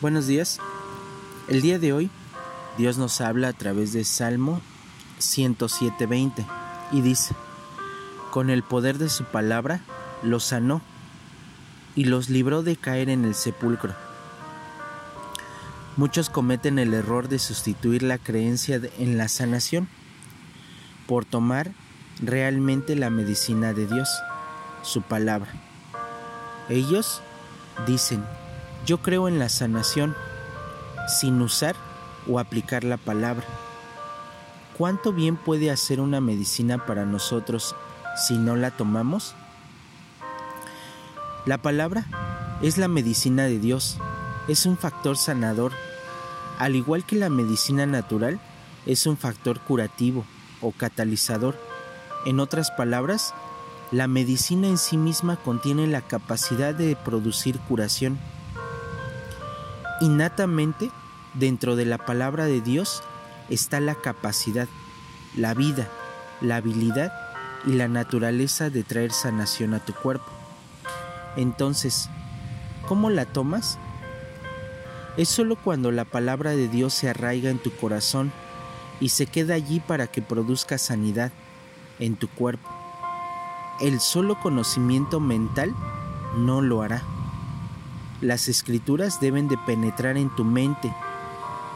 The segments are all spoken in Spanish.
Buenos días. El día de hoy Dios nos habla a través de Salmo 107.20 y dice, con el poder de su palabra los sanó y los libró de caer en el sepulcro. Muchos cometen el error de sustituir la creencia en la sanación por tomar realmente la medicina de Dios, su palabra. Ellos dicen, yo creo en la sanación sin usar o aplicar la palabra. ¿Cuánto bien puede hacer una medicina para nosotros si no la tomamos? La palabra es la medicina de Dios, es un factor sanador, al igual que la medicina natural es un factor curativo o catalizador. En otras palabras, la medicina en sí misma contiene la capacidad de producir curación. Innatamente, dentro de la palabra de Dios está la capacidad, la vida, la habilidad y la naturaleza de traer sanación a tu cuerpo. Entonces, ¿cómo la tomas? Es solo cuando la palabra de Dios se arraiga en tu corazón y se queda allí para que produzca sanidad en tu cuerpo. El solo conocimiento mental no lo hará. Las escrituras deben de penetrar en tu mente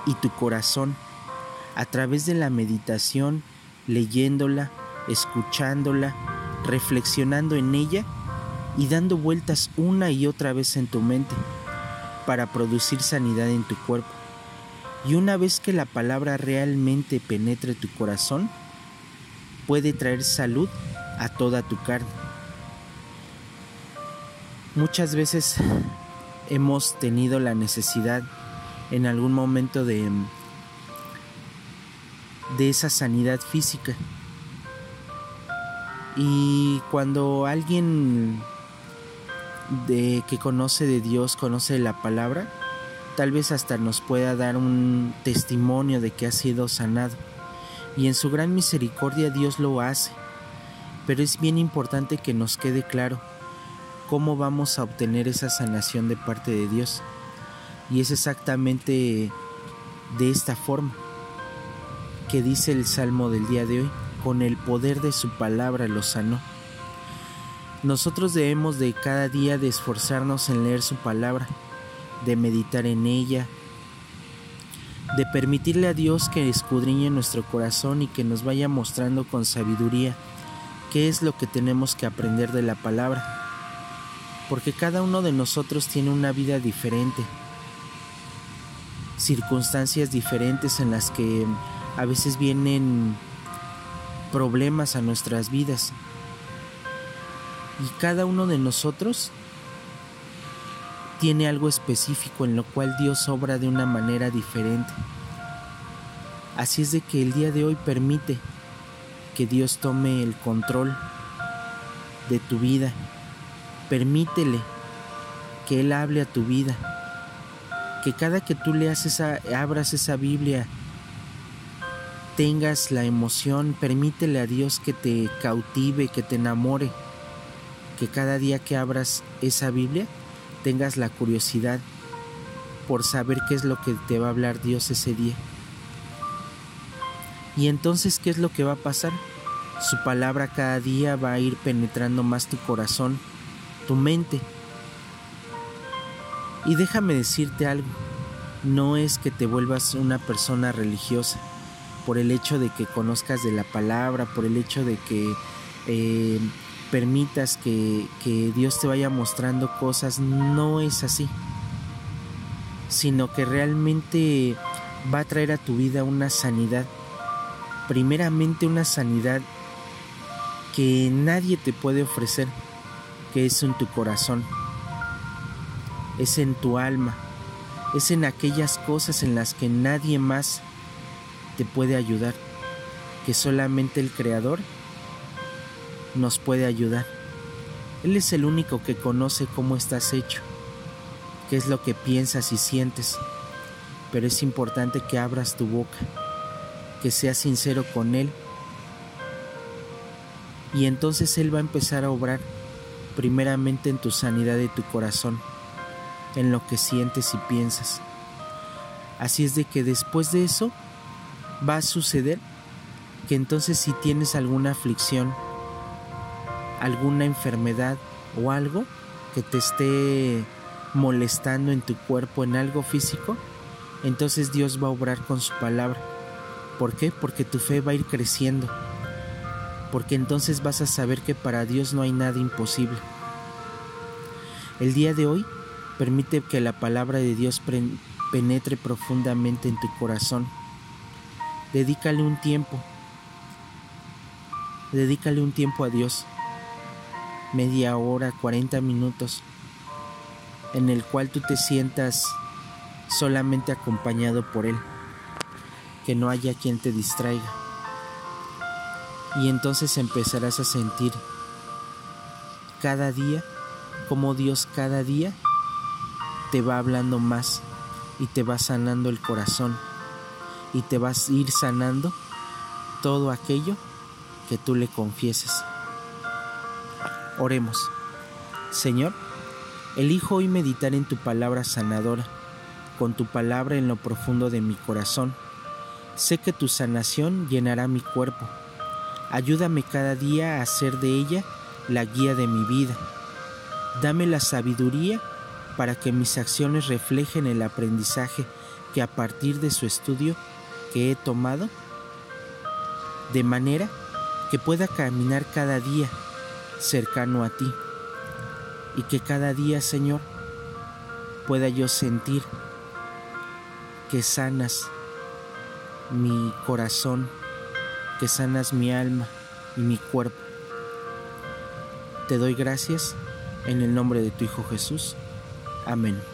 y tu corazón a través de la meditación, leyéndola, escuchándola, reflexionando en ella y dando vueltas una y otra vez en tu mente para producir sanidad en tu cuerpo. Y una vez que la palabra realmente penetre tu corazón, puede traer salud a toda tu carne. Muchas veces hemos tenido la necesidad en algún momento de, de esa sanidad física. Y cuando alguien de que conoce de Dios, conoce la palabra, tal vez hasta nos pueda dar un testimonio de que ha sido sanado. Y en su gran misericordia Dios lo hace. Pero es bien importante que nos quede claro cómo vamos a obtener esa sanación de parte de Dios. Y es exactamente de esta forma que dice el Salmo del día de hoy, con el poder de su palabra lo sanó. Nosotros debemos de cada día de esforzarnos en leer su palabra, de meditar en ella, de permitirle a Dios que escudriñe nuestro corazón y que nos vaya mostrando con sabiduría qué es lo que tenemos que aprender de la palabra porque cada uno de nosotros tiene una vida diferente, circunstancias diferentes en las que a veces vienen problemas a nuestras vidas. Y cada uno de nosotros tiene algo específico en lo cual Dios obra de una manera diferente. Así es de que el día de hoy permite que Dios tome el control de tu vida Permítele que Él hable a tu vida. Que cada que tú leas esa, abras esa Biblia, tengas la emoción, permítele a Dios que te cautive, que te enamore. Que cada día que abras esa Biblia, tengas la curiosidad por saber qué es lo que te va a hablar Dios ese día. Y entonces, ¿qué es lo que va a pasar? Su palabra cada día va a ir penetrando más tu corazón tu mente. Y déjame decirte algo, no es que te vuelvas una persona religiosa por el hecho de que conozcas de la palabra, por el hecho de que eh, permitas que, que Dios te vaya mostrando cosas, no es así, sino que realmente va a traer a tu vida una sanidad, primeramente una sanidad que nadie te puede ofrecer que es en tu corazón, es en tu alma, es en aquellas cosas en las que nadie más te puede ayudar, que solamente el Creador nos puede ayudar. Él es el único que conoce cómo estás hecho, qué es lo que piensas y sientes, pero es importante que abras tu boca, que seas sincero con Él, y entonces Él va a empezar a obrar primeramente en tu sanidad de tu corazón, en lo que sientes y piensas. Así es de que después de eso va a suceder que entonces si tienes alguna aflicción, alguna enfermedad o algo que te esté molestando en tu cuerpo, en algo físico, entonces Dios va a obrar con su palabra. ¿Por qué? Porque tu fe va a ir creciendo. Porque entonces vas a saber que para Dios no hay nada imposible. El día de hoy permite que la palabra de Dios penetre profundamente en tu corazón. Dedícale un tiempo. Dedícale un tiempo a Dios. Media hora, 40 minutos. En el cual tú te sientas solamente acompañado por Él. Que no haya quien te distraiga. Y entonces empezarás a sentir cada día como Dios cada día te va hablando más y te va sanando el corazón y te vas a ir sanando todo aquello que tú le confieses. Oremos. Señor, elijo hoy meditar en tu palabra sanadora, con tu palabra en lo profundo de mi corazón. Sé que tu sanación llenará mi cuerpo. Ayúdame cada día a hacer de ella la guía de mi vida. Dame la sabiduría para que mis acciones reflejen el aprendizaje que a partir de su estudio que he tomado, de manera que pueda caminar cada día cercano a ti y que cada día, Señor, pueda yo sentir que sanas mi corazón, que sanas mi alma y mi cuerpo. Te doy gracias en el nombre de tu Hijo Jesús. Amén.